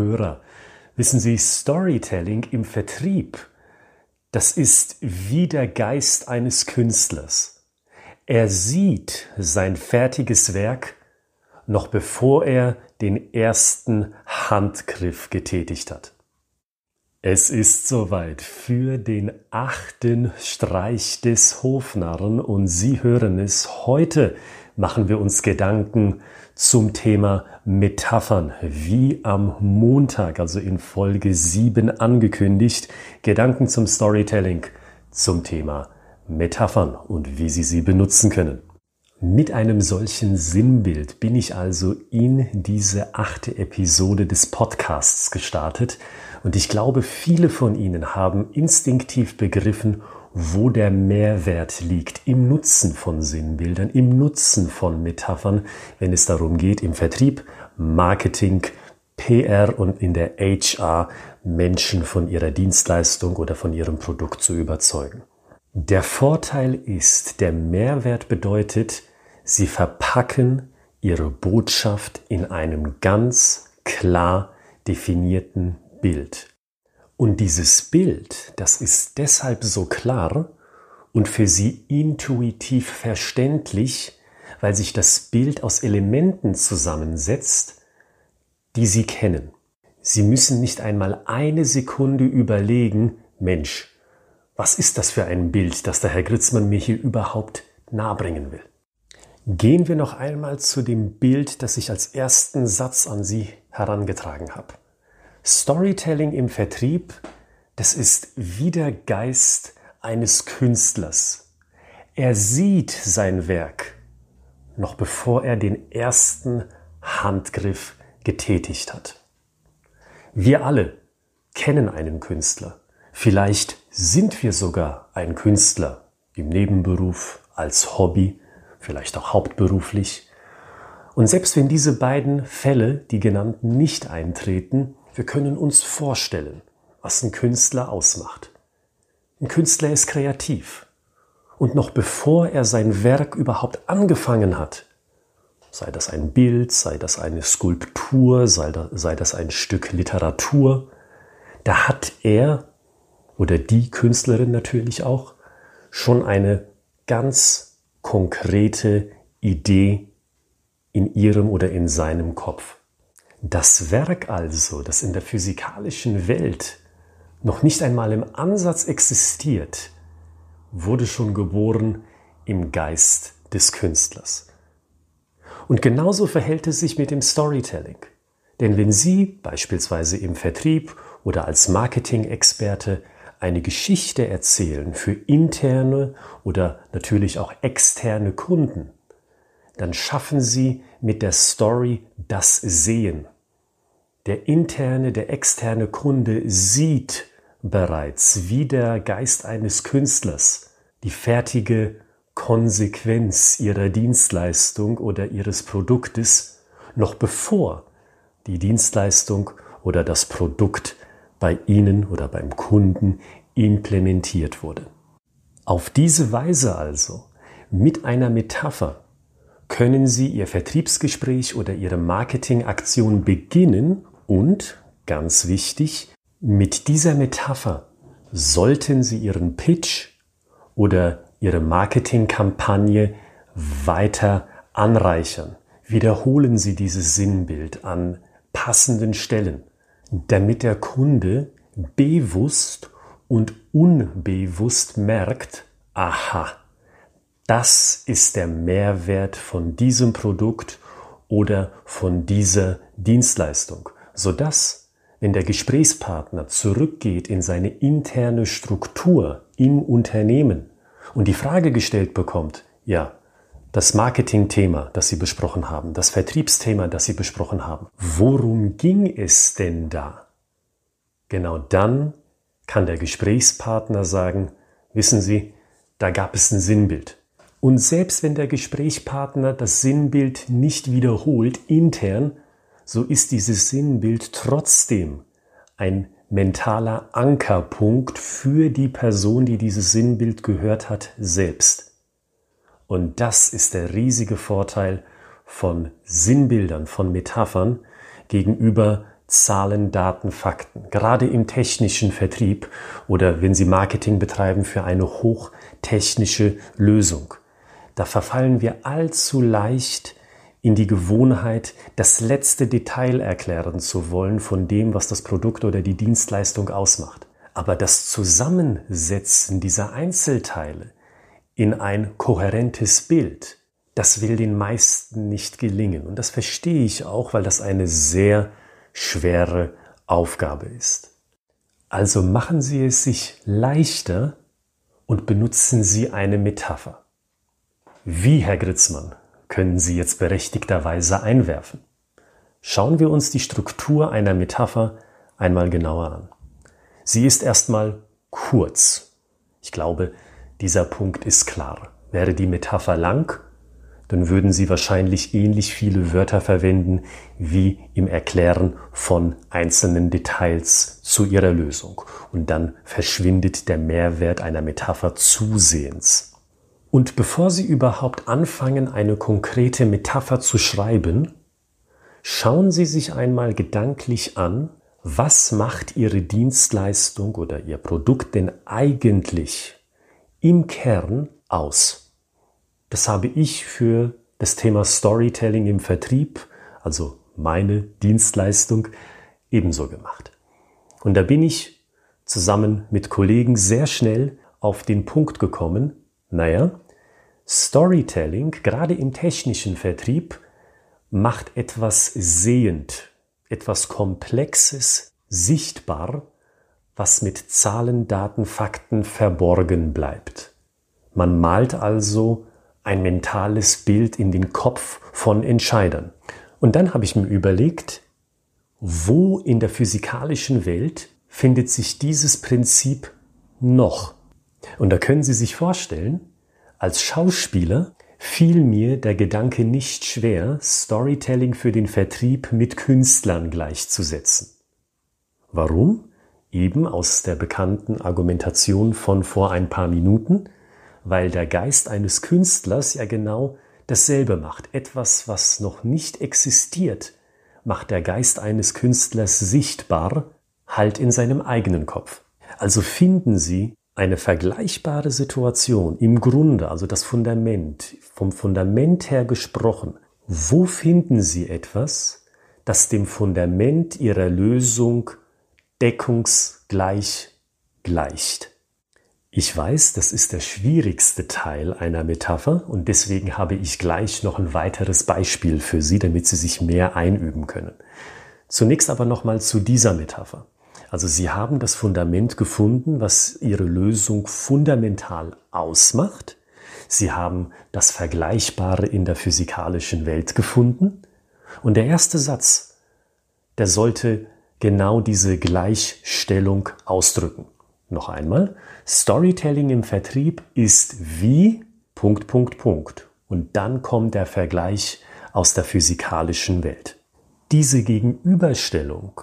Hörer. Wissen Sie, Storytelling im Vertrieb, das ist wie der Geist eines Künstlers. Er sieht sein fertiges Werk noch bevor er den ersten Handgriff getätigt hat. Es ist soweit für den achten Streich des Hofnarren und Sie hören es. Heute machen wir uns Gedanken zum Thema Metaphern, wie am Montag, also in Folge 7 angekündigt. Gedanken zum Storytelling zum Thema Metaphern und wie Sie sie benutzen können. Mit einem solchen Sinnbild bin ich also in diese achte Episode des Podcasts gestartet und ich glaube, viele von Ihnen haben instinktiv begriffen, wo der Mehrwert liegt im Nutzen von Sinnbildern, im Nutzen von Metaphern, wenn es darum geht, im Vertrieb, Marketing, PR und in der HR Menschen von ihrer Dienstleistung oder von ihrem Produkt zu überzeugen. Der Vorteil ist, der Mehrwert bedeutet, Sie verpacken ihre Botschaft in einem ganz klar definierten Bild. Und dieses Bild, das ist deshalb so klar und für sie intuitiv verständlich, weil sich das Bild aus Elementen zusammensetzt, die sie kennen. Sie müssen nicht einmal eine Sekunde überlegen, Mensch, was ist das für ein Bild, das der Herr Gritzmann mir hier überhaupt nahebringen will? Gehen wir noch einmal zu dem Bild, das ich als ersten Satz an Sie herangetragen habe. Storytelling im Vertrieb, das ist wie der Geist eines Künstlers. Er sieht sein Werk, noch bevor er den ersten Handgriff getätigt hat. Wir alle kennen einen Künstler. Vielleicht sind wir sogar ein Künstler im Nebenberuf, als Hobby vielleicht auch hauptberuflich. Und selbst wenn diese beiden Fälle, die genannten, nicht eintreten, wir können uns vorstellen, was ein Künstler ausmacht. Ein Künstler ist kreativ. Und noch bevor er sein Werk überhaupt angefangen hat, sei das ein Bild, sei das eine Skulptur, sei das, sei das ein Stück Literatur, da hat er oder die Künstlerin natürlich auch schon eine ganz konkrete Idee in ihrem oder in seinem Kopf. Das Werk also, das in der physikalischen Welt noch nicht einmal im Ansatz existiert, wurde schon geboren im Geist des Künstlers. Und genauso verhält es sich mit dem Storytelling. Denn wenn Sie beispielsweise im Vertrieb oder als Marketing-Experte eine Geschichte erzählen für interne oder natürlich auch externe Kunden, dann schaffen Sie mit der Story das Sehen. Der interne, der externe Kunde sieht bereits wie der Geist eines Künstlers die fertige Konsequenz ihrer Dienstleistung oder ihres Produktes noch bevor die Dienstleistung oder das Produkt bei Ihnen oder beim Kunden implementiert wurde. Auf diese Weise also, mit einer Metapher, können Sie Ihr Vertriebsgespräch oder Ihre Marketingaktion beginnen und, ganz wichtig, mit dieser Metapher sollten Sie Ihren Pitch oder Ihre Marketingkampagne weiter anreichern. Wiederholen Sie dieses Sinnbild an passenden Stellen damit der Kunde bewusst und unbewusst merkt, aha, das ist der Mehrwert von diesem Produkt oder von dieser Dienstleistung, sodass, wenn der Gesprächspartner zurückgeht in seine interne Struktur im Unternehmen und die Frage gestellt bekommt, ja, das Marketingthema, das Sie besprochen haben, das Vertriebsthema, das Sie besprochen haben. Worum ging es denn da? Genau dann kann der Gesprächspartner sagen, wissen Sie, da gab es ein Sinnbild. Und selbst wenn der Gesprächspartner das Sinnbild nicht wiederholt intern, so ist dieses Sinnbild trotzdem ein mentaler Ankerpunkt für die Person, die dieses Sinnbild gehört hat, selbst. Und das ist der riesige Vorteil von Sinnbildern, von Metaphern gegenüber Zahlen, Daten, Fakten. Gerade im technischen Vertrieb oder wenn Sie Marketing betreiben für eine hochtechnische Lösung. Da verfallen wir allzu leicht in die Gewohnheit, das letzte Detail erklären zu wollen von dem, was das Produkt oder die Dienstleistung ausmacht. Aber das Zusammensetzen dieser Einzelteile in ein kohärentes Bild, das will den meisten nicht gelingen. Und das verstehe ich auch, weil das eine sehr schwere Aufgabe ist. Also machen Sie es sich leichter und benutzen Sie eine Metapher. Wie, Herr Gritzmann, können Sie jetzt berechtigterweise einwerfen? Schauen wir uns die Struktur einer Metapher einmal genauer an. Sie ist erstmal kurz. Ich glaube, dieser Punkt ist klar. Wäre die Metapher lang, dann würden Sie wahrscheinlich ähnlich viele Wörter verwenden wie im Erklären von einzelnen Details zu Ihrer Lösung. Und dann verschwindet der Mehrwert einer Metapher zusehends. Und bevor Sie überhaupt anfangen, eine konkrete Metapher zu schreiben, schauen Sie sich einmal gedanklich an, was macht Ihre Dienstleistung oder Ihr Produkt denn eigentlich im Kern aus? Das habe ich für das Thema Storytelling im Vertrieb, also meine Dienstleistung, ebenso gemacht. Und da bin ich zusammen mit Kollegen sehr schnell auf den Punkt gekommen, naja, Storytelling, gerade im technischen Vertrieb, macht etwas sehend, etwas Komplexes sichtbar, was mit Zahlen, Daten, Fakten verborgen bleibt. Man malt also ein mentales Bild in den Kopf von Entscheidern. Und dann habe ich mir überlegt, wo in der physikalischen Welt findet sich dieses Prinzip noch? Und da können Sie sich vorstellen, als Schauspieler fiel mir der Gedanke nicht schwer, Storytelling für den Vertrieb mit Künstlern gleichzusetzen. Warum? Eben aus der bekannten Argumentation von vor ein paar Minuten, weil der Geist eines Künstlers ja genau dasselbe macht. Etwas, was noch nicht existiert, macht der Geist eines Künstlers sichtbar, halt in seinem eigenen Kopf. Also finden Sie eine vergleichbare Situation im Grunde, also das Fundament, vom Fundament her gesprochen. Wo finden Sie etwas, das dem Fundament Ihrer Lösung deckungsgleich gleicht? Ich weiß, das ist der schwierigste Teil einer Metapher und deswegen habe ich gleich noch ein weiteres Beispiel für Sie, damit Sie sich mehr einüben können. Zunächst aber nochmal zu dieser Metapher. Also Sie haben das Fundament gefunden, was Ihre Lösung fundamental ausmacht. Sie haben das Vergleichbare in der physikalischen Welt gefunden. Und der erste Satz, der sollte genau diese Gleichstellung ausdrücken. Noch einmal, Storytelling im Vertrieb ist wie Punkt, Punkt, Punkt. Und dann kommt der Vergleich aus der physikalischen Welt. Diese Gegenüberstellung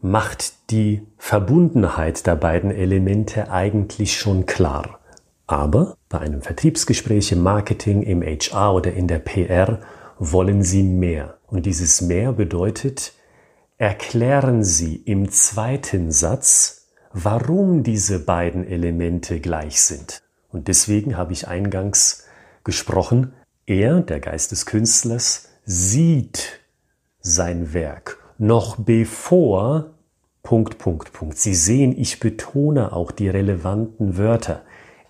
macht die Verbundenheit der beiden Elemente eigentlich schon klar. Aber bei einem Vertriebsgespräch im Marketing, im HR oder in der PR wollen Sie mehr. Und dieses mehr bedeutet, erklären Sie im zweiten Satz, warum diese beiden Elemente gleich sind. Und deswegen habe ich eingangs gesprochen, er, der Geist des Künstlers, sieht sein Werk noch bevor Punkt, Punkt, Punkt. Sie sehen, ich betone auch die relevanten Wörter.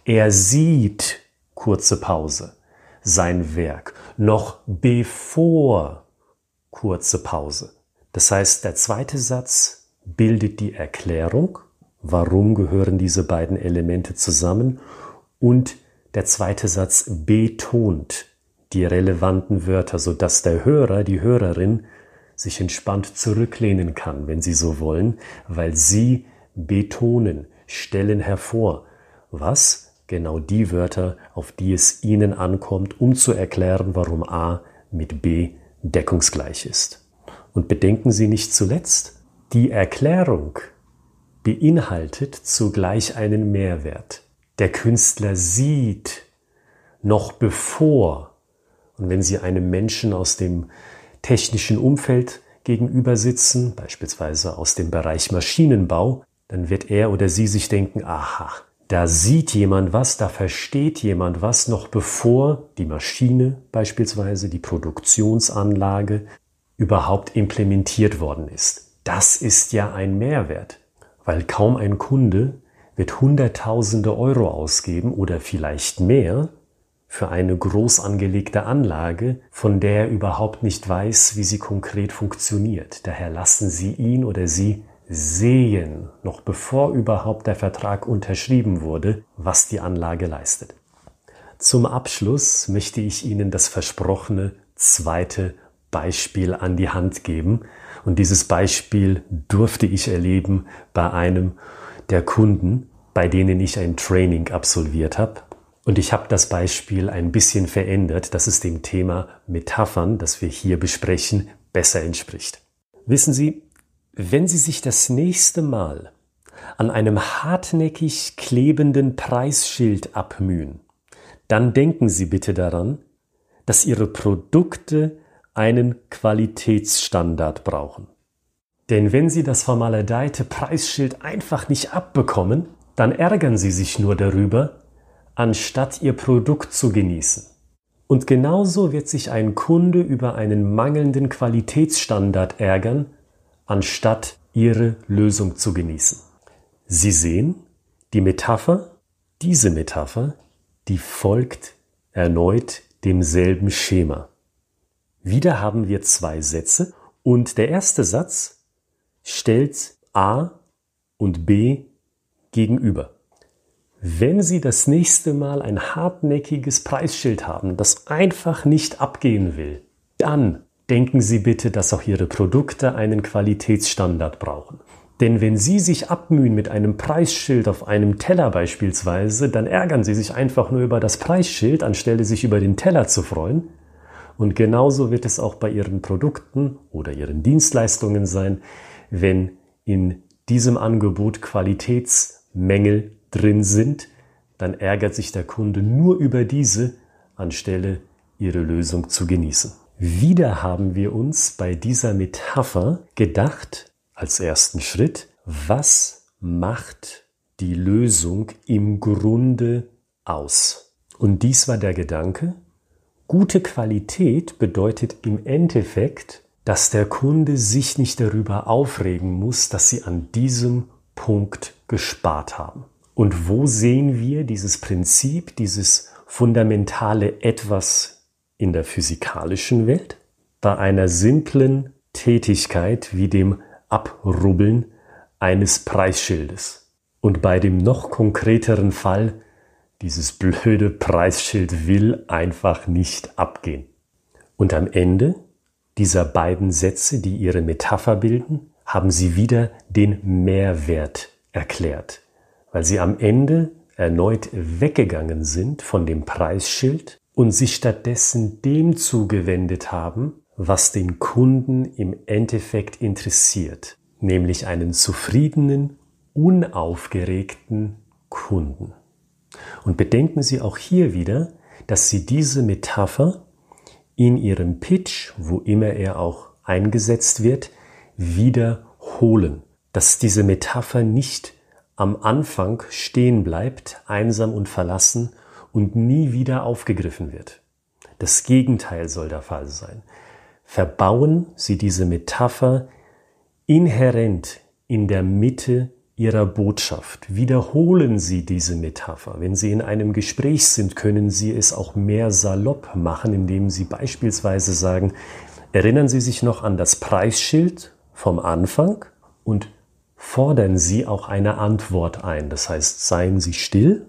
Er sieht, kurze Pause, sein Werk noch bevor kurze Pause. Das heißt, der zweite Satz bildet die Erklärung warum gehören diese beiden Elemente zusammen und der zweite Satz betont die relevanten Wörter, so dass der Hörer, die Hörerin sich entspannt zurücklehnen kann, wenn sie so wollen, weil sie betonen, stellen hervor, was genau die Wörter, auf die es ihnen ankommt, um zu erklären, warum A mit B deckungsgleich ist. Und bedenken Sie nicht zuletzt, die Erklärung beinhaltet zugleich einen Mehrwert. Der Künstler sieht noch bevor, und wenn Sie einem Menschen aus dem technischen Umfeld gegenüber sitzen, beispielsweise aus dem Bereich Maschinenbau, dann wird er oder sie sich denken, aha, da sieht jemand was, da versteht jemand was, noch bevor die Maschine beispielsweise, die Produktionsanlage überhaupt implementiert worden ist. Das ist ja ein Mehrwert, weil kaum ein Kunde wird Hunderttausende Euro ausgeben oder vielleicht mehr für eine groß angelegte Anlage, von der er überhaupt nicht weiß, wie sie konkret funktioniert. Daher lassen Sie ihn oder sie sehen, noch bevor überhaupt der Vertrag unterschrieben wurde, was die Anlage leistet. Zum Abschluss möchte ich Ihnen das versprochene zweite Beispiel an die Hand geben. Und dieses Beispiel durfte ich erleben bei einem der Kunden, bei denen ich ein Training absolviert habe. Und ich habe das Beispiel ein bisschen verändert, dass es dem Thema Metaphern, das wir hier besprechen, besser entspricht. Wissen Sie, wenn Sie sich das nächste Mal an einem hartnäckig klebenden Preisschild abmühen, dann denken Sie bitte daran, dass Ihre Produkte einen Qualitätsstandard brauchen. Denn wenn Sie das vermaledeite Preisschild einfach nicht abbekommen, dann ärgern Sie sich nur darüber, anstatt Ihr Produkt zu genießen. Und genauso wird sich ein Kunde über einen mangelnden Qualitätsstandard ärgern, anstatt ihre Lösung zu genießen. Sie sehen, die Metapher, diese Metapher, die folgt erneut demselben Schema. Wieder haben wir zwei Sätze und der erste Satz stellt A und B gegenüber. Wenn Sie das nächste Mal ein hartnäckiges Preisschild haben, das einfach nicht abgehen will, dann denken Sie bitte, dass auch Ihre Produkte einen Qualitätsstandard brauchen. Denn wenn Sie sich abmühen mit einem Preisschild auf einem Teller beispielsweise, dann ärgern Sie sich einfach nur über das Preisschild, anstelle sich über den Teller zu freuen. Und genauso wird es auch bei Ihren Produkten oder Ihren Dienstleistungen sein, wenn in diesem Angebot Qualitätsmängel drin sind, dann ärgert sich der Kunde nur über diese, anstelle Ihre Lösung zu genießen. Wieder haben wir uns bei dieser Metapher gedacht, als ersten Schritt, was macht die Lösung im Grunde aus? Und dies war der Gedanke, gute Qualität bedeutet im Endeffekt, dass der Kunde sich nicht darüber aufregen muss, dass sie an diesem Punkt gespart haben. Und wo sehen wir dieses Prinzip, dieses fundamentale etwas in der physikalischen Welt, bei einer simplen Tätigkeit wie dem Abrubbeln eines Preisschildes. Und bei dem noch konkreteren Fall, dieses blöde Preisschild will einfach nicht abgehen. Und am Ende dieser beiden Sätze, die ihre Metapher bilden, haben sie wieder den Mehrwert erklärt, weil sie am Ende erneut weggegangen sind von dem Preisschild und sich stattdessen dem zugewendet haben, was den Kunden im Endeffekt interessiert, nämlich einen zufriedenen, unaufgeregten Kunden. Und bedenken Sie auch hier wieder, dass Sie diese Metapher in Ihrem Pitch, wo immer er auch eingesetzt wird, wiederholen. Dass diese Metapher nicht am Anfang stehen bleibt, einsam und verlassen und nie wieder aufgegriffen wird. Das Gegenteil soll der Fall sein. Verbauen Sie diese Metapher inhärent in der Mitte Ihrer Botschaft. Wiederholen Sie diese Metapher. Wenn Sie in einem Gespräch sind, können Sie es auch mehr salopp machen, indem Sie beispielsweise sagen, erinnern Sie sich noch an das Preisschild vom Anfang und fordern Sie auch eine Antwort ein. Das heißt, seien Sie still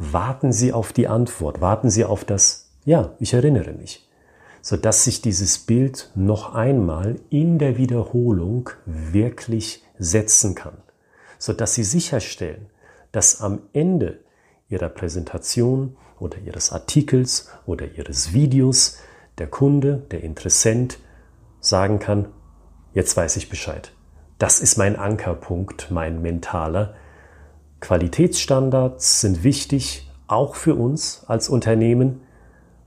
warten Sie auf die Antwort, warten Sie auf das, ja, ich erinnere mich, sodass sich dieses Bild noch einmal in der Wiederholung wirklich setzen kann, sodass Sie sicherstellen, dass am Ende Ihrer Präsentation oder Ihres Artikels oder Ihres Videos der Kunde, der Interessent sagen kann, jetzt weiß ich Bescheid. Das ist mein Ankerpunkt, mein mentaler, Qualitätsstandards sind wichtig, auch für uns als Unternehmen,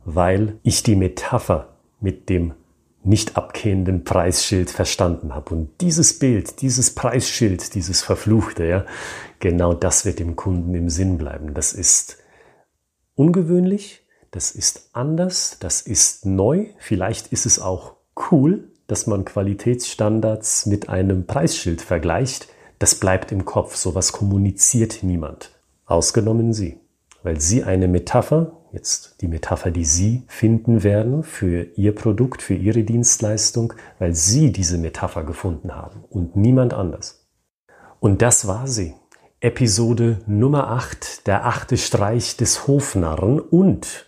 weil ich die Metapher mit dem nicht abgehenden Preisschild verstanden habe. Und dieses Bild, dieses Preisschild, dieses Verfluchte, ja, genau das wird dem Kunden im Sinn bleiben. Das ist ungewöhnlich, das ist anders, das ist neu, vielleicht ist es auch cool, dass man Qualitätsstandards mit einem Preisschild vergleicht. Das bleibt im Kopf, sowas kommuniziert niemand. Ausgenommen Sie, weil Sie eine Metapher, jetzt die Metapher, die Sie finden werden für Ihr Produkt, für Ihre Dienstleistung, weil Sie diese Metapher gefunden haben und niemand anders. Und das war sie. Episode Nummer 8, der achte Streich des Hofnarren und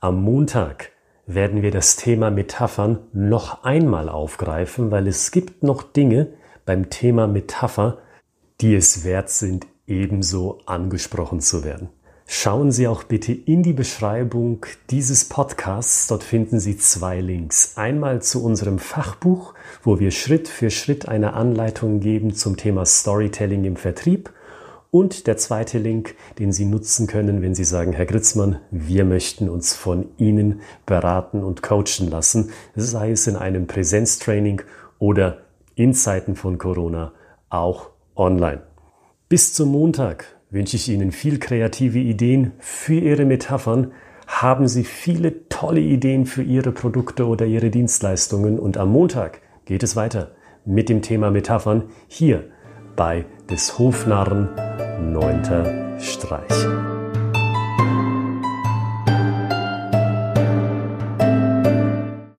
am Montag werden wir das Thema Metaphern noch einmal aufgreifen, weil es gibt noch Dinge beim Thema Metapher, die es wert sind, ebenso angesprochen zu werden. Schauen Sie auch bitte in die Beschreibung dieses Podcasts. Dort finden Sie zwei Links. Einmal zu unserem Fachbuch, wo wir Schritt für Schritt eine Anleitung geben zum Thema Storytelling im Vertrieb. Und der zweite Link, den Sie nutzen können, wenn Sie sagen, Herr Gritzmann, wir möchten uns von Ihnen beraten und coachen lassen, sei es in einem Präsenztraining oder in Zeiten von Corona auch online. Bis zum Montag wünsche ich Ihnen viel kreative Ideen für Ihre Metaphern. Haben Sie viele tolle Ideen für Ihre Produkte oder Ihre Dienstleistungen. Und am Montag geht es weiter mit dem Thema Metaphern hier bei des Hofnarren neunter Streich.